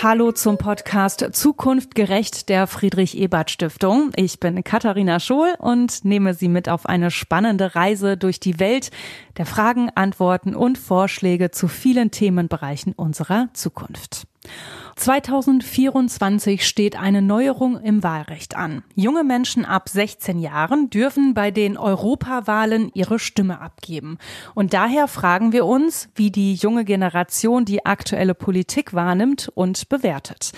Hallo zum Podcast Zukunft gerecht der Friedrich Ebert Stiftung. Ich bin Katharina Schohl und nehme Sie mit auf eine spannende Reise durch die Welt der Fragen, Antworten und Vorschläge zu vielen Themenbereichen unserer Zukunft. 2024 steht eine Neuerung im Wahlrecht an. Junge Menschen ab 16 Jahren dürfen bei den Europawahlen ihre Stimme abgeben. Und daher fragen wir uns, wie die junge Generation die aktuelle Politik wahrnimmt und bewertet.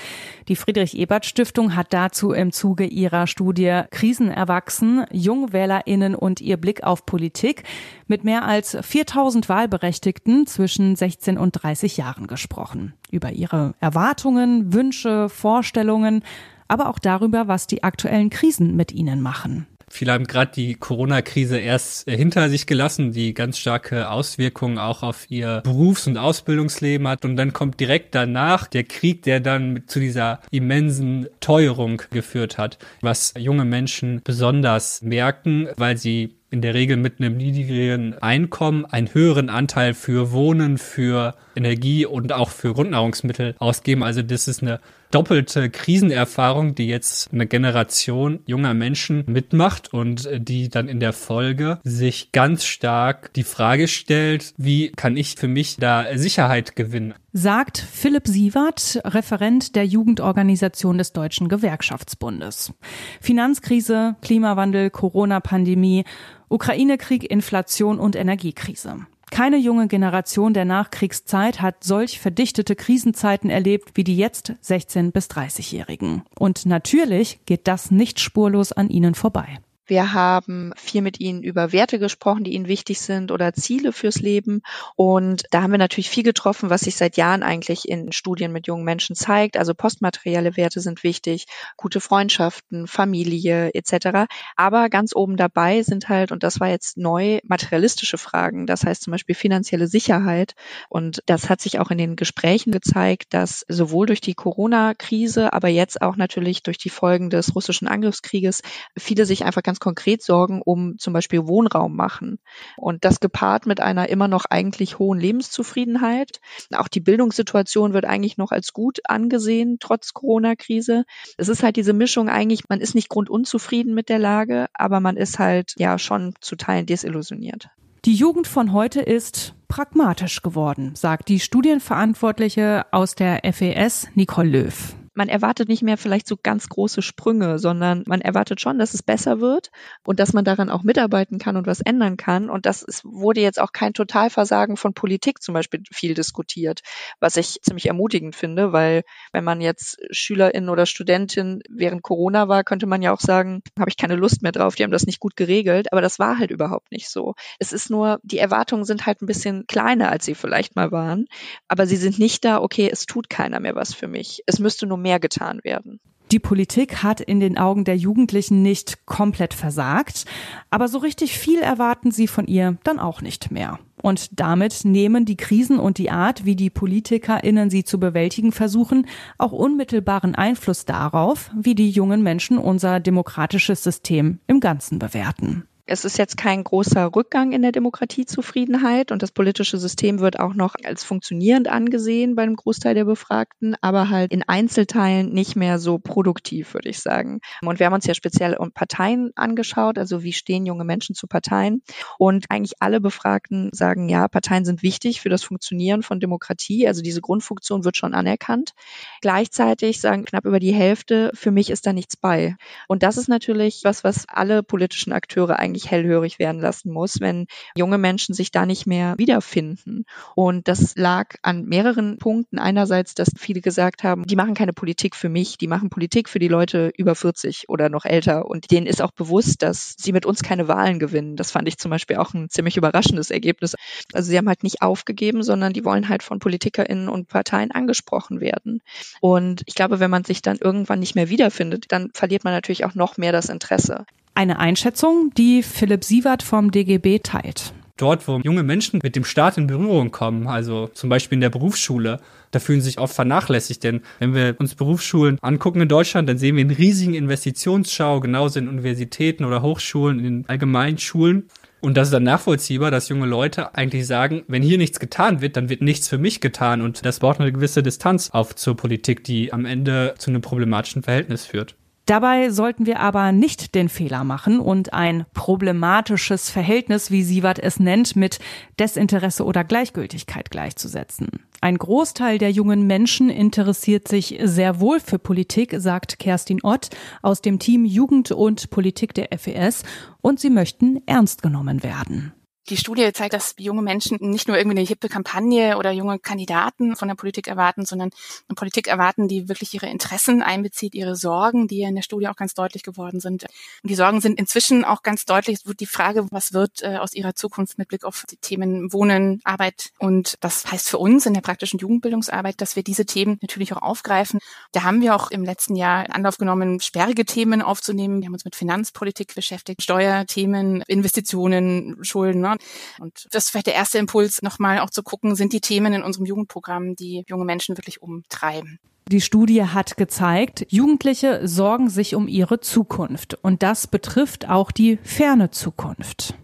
Die Friedrich Ebert Stiftung hat dazu im Zuge ihrer Studie Krisen erwachsen, Jungwählerinnen und ihr Blick auf Politik mit mehr als 4000 Wahlberechtigten zwischen 16 und 30 Jahren gesprochen. Über ihre Erwartungen, Wünsche, Vorstellungen, aber auch darüber, was die aktuellen Krisen mit ihnen machen. Viele haben gerade die Corona-Krise erst äh, hinter sich gelassen, die ganz starke Auswirkungen auch auf ihr Berufs- und Ausbildungsleben hat. Und dann kommt direkt danach der Krieg, der dann zu dieser immensen Teuerung geführt hat, was junge Menschen besonders merken, weil sie in der Regel mit einem niedrigeren Einkommen einen höheren Anteil für Wohnen, für Energie und auch für Grundnahrungsmittel ausgeben. Also das ist eine doppelte Krisenerfahrung, die jetzt eine Generation junger Menschen mitmacht und die dann in der Folge sich ganz stark die Frage stellt, wie kann ich für mich da Sicherheit gewinnen? Sagt Philipp Sievert, Referent der Jugendorganisation des Deutschen Gewerkschaftsbundes. Finanzkrise, Klimawandel, Corona-Pandemie Ukraine-Krieg, Inflation und Energiekrise. Keine junge Generation der Nachkriegszeit hat solch verdichtete Krisenzeiten erlebt wie die jetzt 16 bis 30-Jährigen. Und natürlich geht das nicht spurlos an ihnen vorbei. Wir haben viel mit ihnen über Werte gesprochen, die ihnen wichtig sind oder Ziele fürs Leben. Und da haben wir natürlich viel getroffen, was sich seit Jahren eigentlich in Studien mit jungen Menschen zeigt. Also postmaterielle Werte sind wichtig, gute Freundschaften, Familie etc. Aber ganz oben dabei sind halt, und das war jetzt neu, materialistische Fragen. Das heißt zum Beispiel finanzielle Sicherheit. Und das hat sich auch in den Gesprächen gezeigt, dass sowohl durch die Corona-Krise, aber jetzt auch natürlich durch die Folgen des russischen Angriffskrieges viele sich einfach ganz konkret Sorgen um zum Beispiel Wohnraum machen. Und das gepaart mit einer immer noch eigentlich hohen Lebenszufriedenheit. Auch die Bildungssituation wird eigentlich noch als gut angesehen, trotz Corona-Krise. Es ist halt diese Mischung eigentlich, man ist nicht grundunzufrieden mit der Lage, aber man ist halt ja schon zu Teilen desillusioniert. Die Jugend von heute ist pragmatisch geworden, sagt die Studienverantwortliche aus der FES Nicole Löw man erwartet nicht mehr vielleicht so ganz große Sprünge, sondern man erwartet schon, dass es besser wird und dass man daran auch mitarbeiten kann und was ändern kann. Und das ist, wurde jetzt auch kein Totalversagen von Politik zum Beispiel viel diskutiert, was ich ziemlich ermutigend finde, weil wenn man jetzt Schülerin oder Studentin während Corona war, könnte man ja auch sagen, habe ich keine Lust mehr drauf, die haben das nicht gut geregelt, aber das war halt überhaupt nicht so. Es ist nur, die Erwartungen sind halt ein bisschen kleiner, als sie vielleicht mal waren, aber sie sind nicht da, okay, es tut keiner mehr was für mich. Es müsste nur mehr getan werden. Die Politik hat in den Augen der Jugendlichen nicht komplett versagt, aber so richtig viel erwarten sie von ihr dann auch nicht mehr. Und damit nehmen die Krisen und die Art, wie die PolitikerInnen sie zu bewältigen versuchen, auch unmittelbaren Einfluss darauf, wie die jungen Menschen unser demokratisches System im Ganzen bewerten. Es ist jetzt kein großer Rückgang in der Demokratiezufriedenheit und das politische System wird auch noch als funktionierend angesehen bei einem Großteil der Befragten, aber halt in Einzelteilen nicht mehr so produktiv, würde ich sagen. Und wir haben uns ja speziell Parteien angeschaut, also wie stehen junge Menschen zu Parteien. Und eigentlich alle Befragten sagen, ja, Parteien sind wichtig für das Funktionieren von Demokratie. Also diese Grundfunktion wird schon anerkannt. Gleichzeitig sagen knapp über die Hälfte, für mich ist da nichts bei. Und das ist natürlich was, was alle politischen Akteure eigentlich eigentlich hellhörig werden lassen muss, wenn junge Menschen sich da nicht mehr wiederfinden. Und das lag an mehreren Punkten. Einerseits, dass viele gesagt haben, die machen keine Politik für mich, die machen Politik für die Leute über 40 oder noch älter. Und denen ist auch bewusst, dass sie mit uns keine Wahlen gewinnen. Das fand ich zum Beispiel auch ein ziemlich überraschendes Ergebnis. Also sie haben halt nicht aufgegeben, sondern die wollen halt von PolitikerInnen und Parteien angesprochen werden. Und ich glaube, wenn man sich dann irgendwann nicht mehr wiederfindet, dann verliert man natürlich auch noch mehr das Interesse. Eine Einschätzung, die Philipp Sievert vom DGB teilt. Dort, wo junge Menschen mit dem Staat in Berührung kommen, also zum Beispiel in der Berufsschule, da fühlen sie sich oft vernachlässigt. Denn wenn wir uns Berufsschulen angucken in Deutschland, dann sehen wir einen riesigen Investitionsschau, genauso in Universitäten oder Hochschulen, in allgemeinen Schulen. Und das ist dann nachvollziehbar, dass junge Leute eigentlich sagen, wenn hier nichts getan wird, dann wird nichts für mich getan. Und das baut eine gewisse Distanz auf zur Politik, die am Ende zu einem problematischen Verhältnis führt. Dabei sollten wir aber nicht den Fehler machen und ein problematisches Verhältnis, wie Sievert es nennt, mit Desinteresse oder Gleichgültigkeit gleichzusetzen. Ein Großteil der jungen Menschen interessiert sich sehr wohl für Politik, sagt Kerstin Ott aus dem Team Jugend und Politik der FES, und sie möchten ernst genommen werden. Die Studie zeigt, dass junge Menschen nicht nur irgendwie eine hippe Kampagne oder junge Kandidaten von der Politik erwarten, sondern eine Politik erwarten, die wirklich ihre Interessen einbezieht, ihre Sorgen, die ja in der Studie auch ganz deutlich geworden sind. Und die Sorgen sind inzwischen auch ganz deutlich. Es wird die Frage, was wird äh, aus ihrer Zukunft mit Blick auf die Themen Wohnen, Arbeit. Und das heißt für uns in der praktischen Jugendbildungsarbeit, dass wir diese Themen natürlich auch aufgreifen. Da haben wir auch im letzten Jahr Anlauf genommen, sperrige Themen aufzunehmen. Wir haben uns mit Finanzpolitik beschäftigt, Steuerthemen, Investitionen, Schulden. Ne? Und das ist vielleicht der erste Impuls, nochmal auch zu gucken, sind die Themen in unserem Jugendprogramm, die junge Menschen wirklich umtreiben. Die Studie hat gezeigt, Jugendliche sorgen sich um ihre Zukunft. Und das betrifft auch die ferne Zukunft.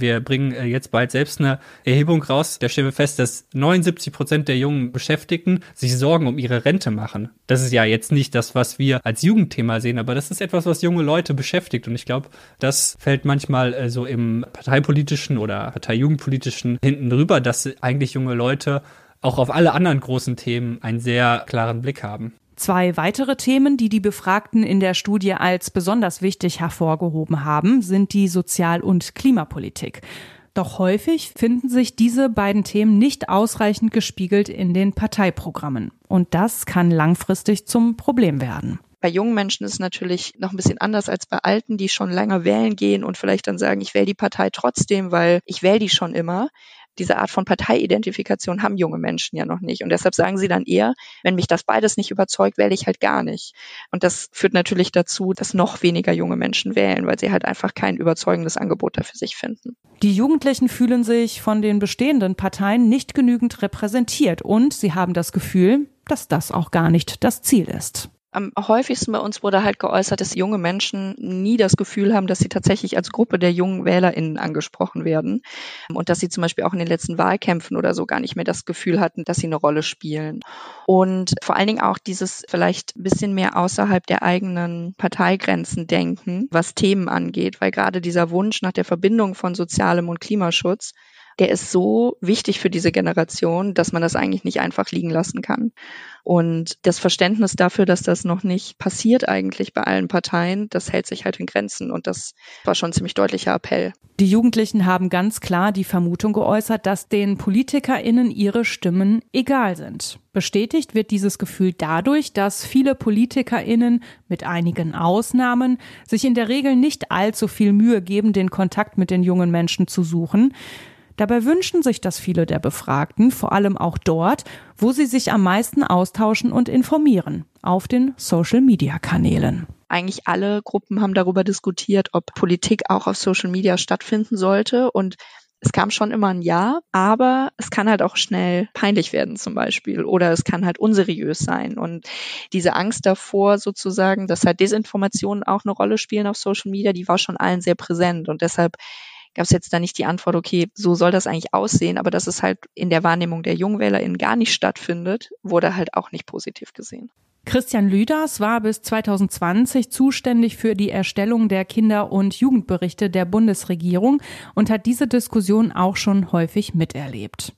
Wir bringen äh, jetzt bald selbst eine Erhebung raus. Da stellen wir fest, dass 79 Prozent der jungen Beschäftigten sich Sorgen um ihre Rente machen. Das ist ja jetzt nicht das, was wir als Jugendthema sehen, aber das ist etwas, was junge Leute beschäftigt. Und ich glaube, das fällt manchmal äh, so im parteipolitischen oder parteijugendpolitischen hinten rüber, dass eigentlich junge Leute auch auf alle anderen großen Themen einen sehr klaren Blick haben. Zwei weitere Themen, die die Befragten in der Studie als besonders wichtig hervorgehoben haben, sind die Sozial- und Klimapolitik. Doch häufig finden sich diese beiden Themen nicht ausreichend gespiegelt in den Parteiprogrammen. Und das kann langfristig zum Problem werden. Bei jungen Menschen ist es natürlich noch ein bisschen anders als bei Alten, die schon länger wählen gehen und vielleicht dann sagen, ich wähle die Partei trotzdem, weil ich wähle die schon immer diese Art von Parteiidentifikation haben junge Menschen ja noch nicht. Und deshalb sagen sie dann eher, wenn mich das beides nicht überzeugt, wähle ich halt gar nicht. Und das führt natürlich dazu, dass noch weniger junge Menschen wählen, weil sie halt einfach kein überzeugendes Angebot dafür sich finden. Die Jugendlichen fühlen sich von den bestehenden Parteien nicht genügend repräsentiert und sie haben das Gefühl, dass das auch gar nicht das Ziel ist. Am häufigsten bei uns wurde halt geäußert, dass junge Menschen nie das Gefühl haben, dass sie tatsächlich als Gruppe der jungen WählerInnen angesprochen werden und dass sie zum Beispiel auch in den letzten Wahlkämpfen oder so gar nicht mehr das Gefühl hatten, dass sie eine Rolle spielen. Und vor allen Dingen auch dieses vielleicht ein bisschen mehr außerhalb der eigenen Parteigrenzen denken, was Themen angeht, weil gerade dieser Wunsch nach der Verbindung von Sozialem und Klimaschutz der ist so wichtig für diese Generation, dass man das eigentlich nicht einfach liegen lassen kann. Und das Verständnis dafür, dass das noch nicht passiert eigentlich bei allen Parteien, das hält sich halt in Grenzen. Und das war schon ein ziemlich deutlicher Appell. Die Jugendlichen haben ganz klar die Vermutung geäußert, dass den PolitikerInnen ihre Stimmen egal sind. Bestätigt wird dieses Gefühl dadurch, dass viele PolitikerInnen mit einigen Ausnahmen sich in der Regel nicht allzu viel Mühe geben, den Kontakt mit den jungen Menschen zu suchen. Dabei wünschen sich das viele der Befragten, vor allem auch dort, wo sie sich am meisten austauschen und informieren, auf den Social-Media-Kanälen. Eigentlich alle Gruppen haben darüber diskutiert, ob Politik auch auf Social Media stattfinden sollte und es kam schon immer ein Ja, aber es kann halt auch schnell peinlich werden zum Beispiel oder es kann halt unseriös sein. Und diese Angst davor sozusagen, dass halt Desinformationen auch eine Rolle spielen auf Social Media, die war schon allen sehr präsent. Und deshalb gab es jetzt da nicht die Antwort, okay, so soll das eigentlich aussehen, aber dass es halt in der Wahrnehmung der JungwählerInnen gar nicht stattfindet, wurde halt auch nicht positiv gesehen. Christian Lüders war bis 2020 zuständig für die Erstellung der Kinder- und Jugendberichte der Bundesregierung und hat diese Diskussion auch schon häufig miterlebt.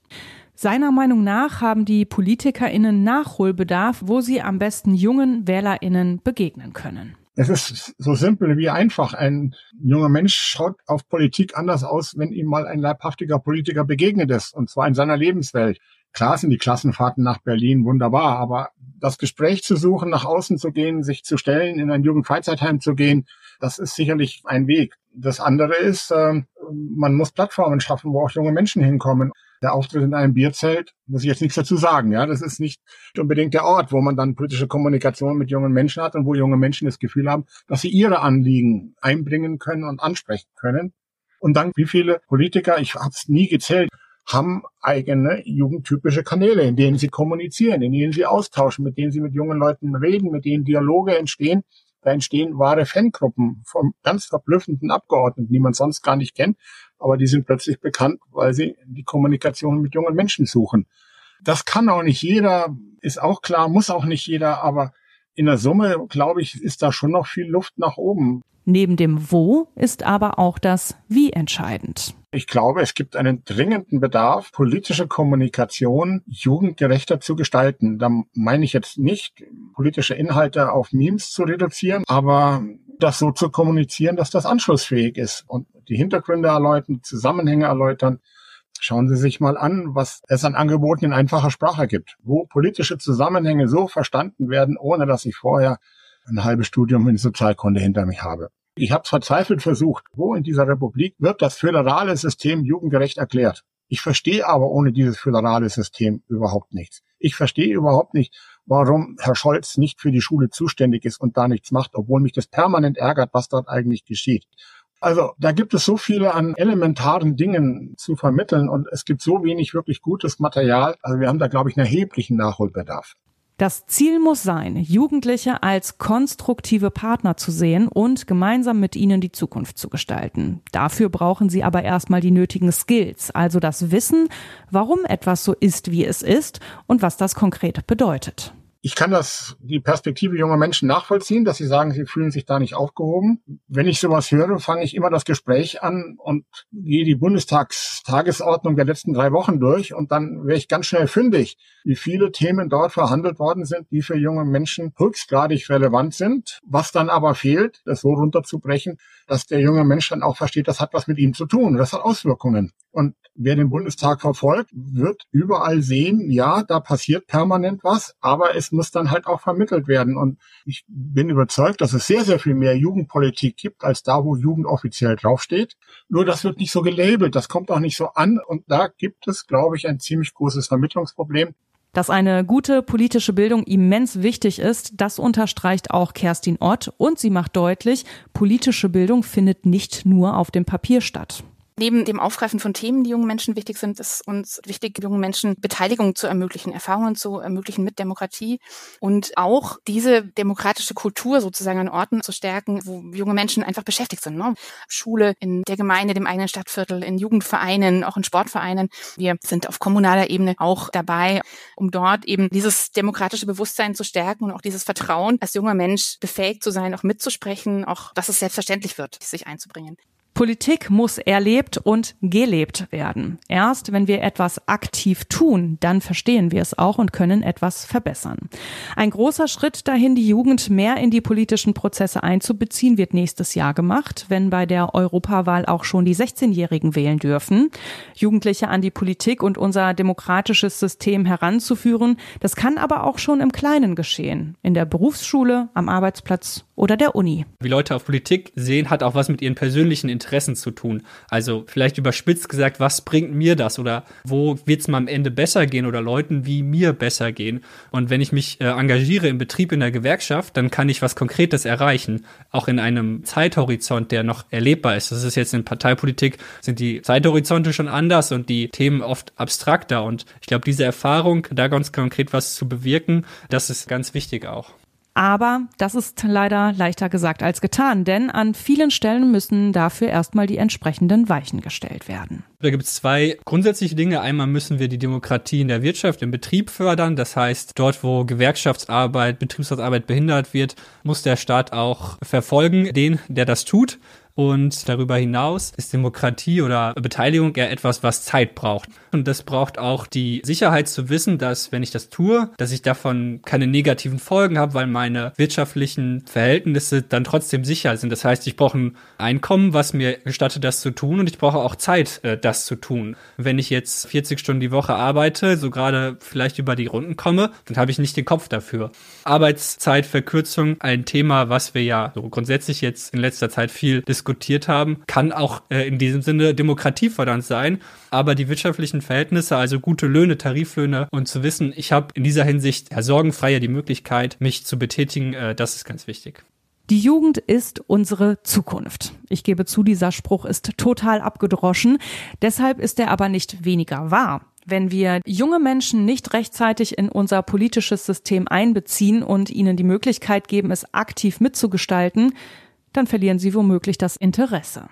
Seiner Meinung nach haben die PolitikerInnen Nachholbedarf, wo sie am besten jungen WählerInnen begegnen können. Es ist so simpel wie einfach. Ein junger Mensch schaut auf Politik anders aus, wenn ihm mal ein leibhaftiger Politiker begegnet ist, und zwar in seiner Lebenswelt. Klar sind die Klassenfahrten nach Berlin wunderbar, aber das Gespräch zu suchen, nach außen zu gehen, sich zu stellen, in ein Jugendfreizeitheim zu gehen, das ist sicherlich ein Weg. Das andere ist, äh, man muss Plattformen schaffen, wo auch junge Menschen hinkommen der Auftritt in einem Bierzelt, muss ich jetzt nichts dazu sagen. Ja, das ist nicht unbedingt der Ort, wo man dann politische Kommunikation mit jungen Menschen hat und wo junge Menschen das Gefühl haben, dass sie ihre Anliegen einbringen können und ansprechen können. Und dann, wie viele Politiker, ich habe es nie gezählt, haben eigene jugendtypische Kanäle, in denen sie kommunizieren, in denen sie austauschen, mit denen sie mit jungen Leuten reden, mit denen Dialoge entstehen. Da entstehen wahre Fangruppen von ganz verblüffenden Abgeordneten, die man sonst gar nicht kennt, aber die sind plötzlich bekannt, weil sie die Kommunikation mit jungen Menschen suchen. Das kann auch nicht jeder, ist auch klar, muss auch nicht jeder, aber in der Summe, glaube ich, ist da schon noch viel Luft nach oben. Neben dem Wo ist aber auch das Wie entscheidend. Ich glaube, es gibt einen dringenden Bedarf, politische Kommunikation jugendgerechter zu gestalten. Da meine ich jetzt nicht, politische Inhalte auf Memes zu reduzieren, aber das so zu kommunizieren, dass das anschlussfähig ist und die Hintergründe erläutern, Zusammenhänge erläutern. Schauen Sie sich mal an, was es an Angeboten in einfacher Sprache gibt, wo politische Zusammenhänge so verstanden werden, ohne dass ich vorher ein halbes Studium in Sozialkunde hinter mich habe. Ich habe verzweifelt versucht, wo in dieser Republik wird das föderale System jugendgerecht erklärt. Ich verstehe aber ohne dieses föderale System überhaupt nichts. Ich verstehe überhaupt nicht, warum Herr Scholz nicht für die Schule zuständig ist und da nichts macht, obwohl mich das permanent ärgert, was dort eigentlich geschieht. Also da gibt es so viele an elementaren Dingen zu vermitteln und es gibt so wenig wirklich gutes Material. Also wir haben da, glaube ich, einen erheblichen Nachholbedarf. Das Ziel muss sein, Jugendliche als konstruktive Partner zu sehen und gemeinsam mit ihnen die Zukunft zu gestalten. Dafür brauchen sie aber erstmal die nötigen Skills, also das Wissen, warum etwas so ist, wie es ist und was das konkret bedeutet ich kann das, die Perspektive junger Menschen nachvollziehen, dass sie sagen, sie fühlen sich da nicht aufgehoben. Wenn ich sowas höre, fange ich immer das Gespräch an und gehe die Bundestagstagesordnung der letzten drei Wochen durch und dann wäre ich ganz schnell fündig, wie viele Themen dort verhandelt worden sind, die für junge Menschen höchstgradig relevant sind. Was dann aber fehlt, das so runterzubrechen, dass der junge Mensch dann auch versteht, das hat was mit ihm zu tun. Das hat Auswirkungen. Und wer den Bundestag verfolgt, wird überall sehen, ja, da passiert permanent was, aber es muss dann halt auch vermittelt werden. Und ich bin überzeugt, dass es sehr, sehr viel mehr Jugendpolitik gibt, als da, wo Jugend offiziell draufsteht. Nur das wird nicht so gelabelt, das kommt auch nicht so an. Und da gibt es, glaube ich, ein ziemlich großes Vermittlungsproblem. Dass eine gute politische Bildung immens wichtig ist, das unterstreicht auch Kerstin Ott und sie macht deutlich, politische Bildung findet nicht nur auf dem Papier statt. Neben dem Aufgreifen von Themen, die jungen Menschen wichtig sind, ist uns wichtig, jungen Menschen Beteiligung zu ermöglichen, Erfahrungen zu ermöglichen mit Demokratie und auch diese demokratische Kultur sozusagen an Orten zu stärken, wo junge Menschen einfach beschäftigt sind. Ne? Schule, in der Gemeinde, dem eigenen Stadtviertel, in Jugendvereinen, auch in Sportvereinen. Wir sind auf kommunaler Ebene auch dabei, um dort eben dieses demokratische Bewusstsein zu stärken und auch dieses Vertrauen, als junger Mensch befähigt zu sein, auch mitzusprechen, auch dass es selbstverständlich wird, sich einzubringen. Politik muss erlebt und gelebt werden. Erst wenn wir etwas aktiv tun, dann verstehen wir es auch und können etwas verbessern. Ein großer Schritt dahin, die Jugend mehr in die politischen Prozesse einzubeziehen, wird nächstes Jahr gemacht, wenn bei der Europawahl auch schon die 16-Jährigen wählen dürfen. Jugendliche an die Politik und unser demokratisches System heranzuführen, das kann aber auch schon im Kleinen geschehen. In der Berufsschule, am Arbeitsplatz oder der Uni. Wie Leute auf Politik sehen, hat auch was mit ihren persönlichen Interessen zu tun. Also vielleicht überspitzt gesagt, was bringt mir das oder wo wird es mal am Ende besser gehen oder Leuten wie mir besser gehen. Und wenn ich mich äh, engagiere im Betrieb in der Gewerkschaft, dann kann ich was Konkretes erreichen, auch in einem Zeithorizont, der noch erlebbar ist. Das ist jetzt in Parteipolitik, sind die Zeithorizonte schon anders und die Themen oft abstrakter. Und ich glaube, diese Erfahrung, da ganz konkret was zu bewirken, das ist ganz wichtig auch. Aber das ist leider leichter gesagt als getan, denn an vielen Stellen müssen dafür erstmal die entsprechenden Weichen gestellt werden. Da gibt es zwei grundsätzliche Dinge. Einmal müssen wir die Demokratie in der Wirtschaft, im Betrieb fördern. Das heißt, dort, wo Gewerkschaftsarbeit, Betriebsratsarbeit behindert wird, muss der Staat auch verfolgen, den, der das tut. Und darüber hinaus ist Demokratie oder Beteiligung eher etwas, was Zeit braucht. Und das braucht auch die Sicherheit zu wissen, dass wenn ich das tue, dass ich davon keine negativen Folgen habe, weil meine wirtschaftlichen Verhältnisse dann trotzdem sicher sind. Das heißt, ich brauche ein Einkommen, was mir gestattet, das zu tun. Und ich brauche auch Zeit, äh, das zu tun. Wenn ich jetzt 40 Stunden die Woche arbeite, so gerade vielleicht über die Runden komme, dann habe ich nicht den Kopf dafür. Arbeitszeitverkürzung, ein Thema, was wir ja so grundsätzlich jetzt in letzter Zeit viel diskutieren diskutiert haben, kann auch äh, in diesem Sinne demokratiefördernd sein. Aber die wirtschaftlichen Verhältnisse, also gute Löhne, Tariflöhne und zu wissen, ich habe in dieser Hinsicht ja, sorgenfreier die Möglichkeit, mich zu betätigen, äh, das ist ganz wichtig. Die Jugend ist unsere Zukunft. Ich gebe zu, dieser Spruch ist total abgedroschen. Deshalb ist er aber nicht weniger wahr. Wenn wir junge Menschen nicht rechtzeitig in unser politisches System einbeziehen und ihnen die Möglichkeit geben, es aktiv mitzugestalten, dann verlieren sie womöglich das Interesse.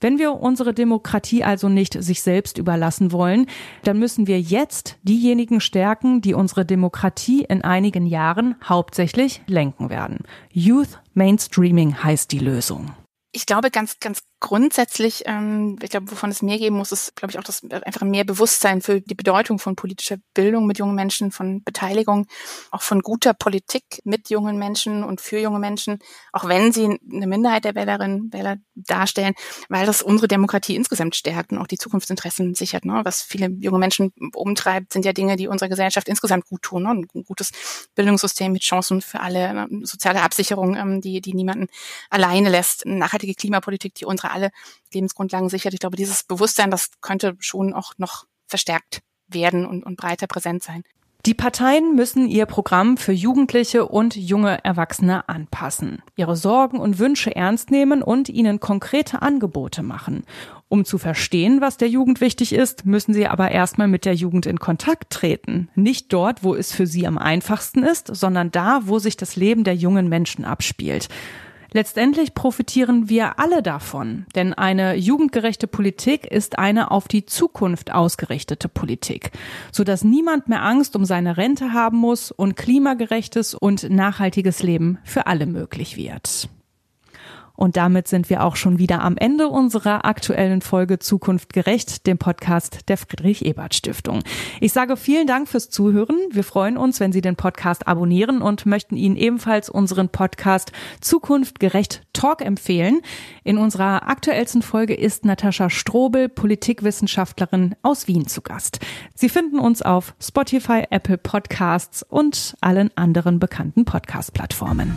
Wenn wir unsere Demokratie also nicht sich selbst überlassen wollen, dann müssen wir jetzt diejenigen stärken, die unsere Demokratie in einigen Jahren hauptsächlich lenken werden. Youth Mainstreaming heißt die Lösung. Ich glaube, ganz, ganz grundsätzlich, ähm, ich glaube, wovon es mehr geben muss, ist, glaube ich, auch das einfach mehr Bewusstsein für die Bedeutung von politischer Bildung mit jungen Menschen, von Beteiligung, auch von guter Politik mit jungen Menschen und für junge Menschen, auch wenn sie eine Minderheit der Wählerinnen Wähler darstellen, weil das unsere Demokratie insgesamt stärkt und auch die Zukunftsinteressen sichert. Ne? Was viele junge Menschen umtreibt, sind ja Dinge, die unserer Gesellschaft insgesamt gut tun. Ne? Ein gutes Bildungssystem mit Chancen für alle, ne? soziale Absicherung, ähm, die, die niemanden alleine lässt, nachhaltige Klimapolitik, die unsere alle Lebensgrundlagen sichert. Ich glaube, dieses Bewusstsein, das könnte schon auch noch verstärkt werden und, und breiter präsent sein. Die Parteien müssen ihr Programm für Jugendliche und junge Erwachsene anpassen, ihre Sorgen und Wünsche ernst nehmen und ihnen konkrete Angebote machen. Um zu verstehen, was der Jugend wichtig ist, müssen sie aber erstmal mit der Jugend in Kontakt treten. Nicht dort, wo es für sie am einfachsten ist, sondern da, wo sich das Leben der jungen Menschen abspielt. Letztendlich profitieren wir alle davon, denn eine jugendgerechte Politik ist eine auf die Zukunft ausgerichtete Politik, so dass niemand mehr Angst um seine Rente haben muss und klimagerechtes und nachhaltiges Leben für alle möglich wird. Und damit sind wir auch schon wieder am Ende unserer aktuellen Folge Zukunft gerecht, dem Podcast der Friedrich Ebert Stiftung. Ich sage vielen Dank fürs Zuhören. Wir freuen uns, wenn Sie den Podcast abonnieren und möchten Ihnen ebenfalls unseren Podcast Zukunft gerecht Talk empfehlen. In unserer aktuellsten Folge ist Natascha Strobel, Politikwissenschaftlerin aus Wien zu Gast. Sie finden uns auf Spotify, Apple Podcasts und allen anderen bekannten Podcast-Plattformen.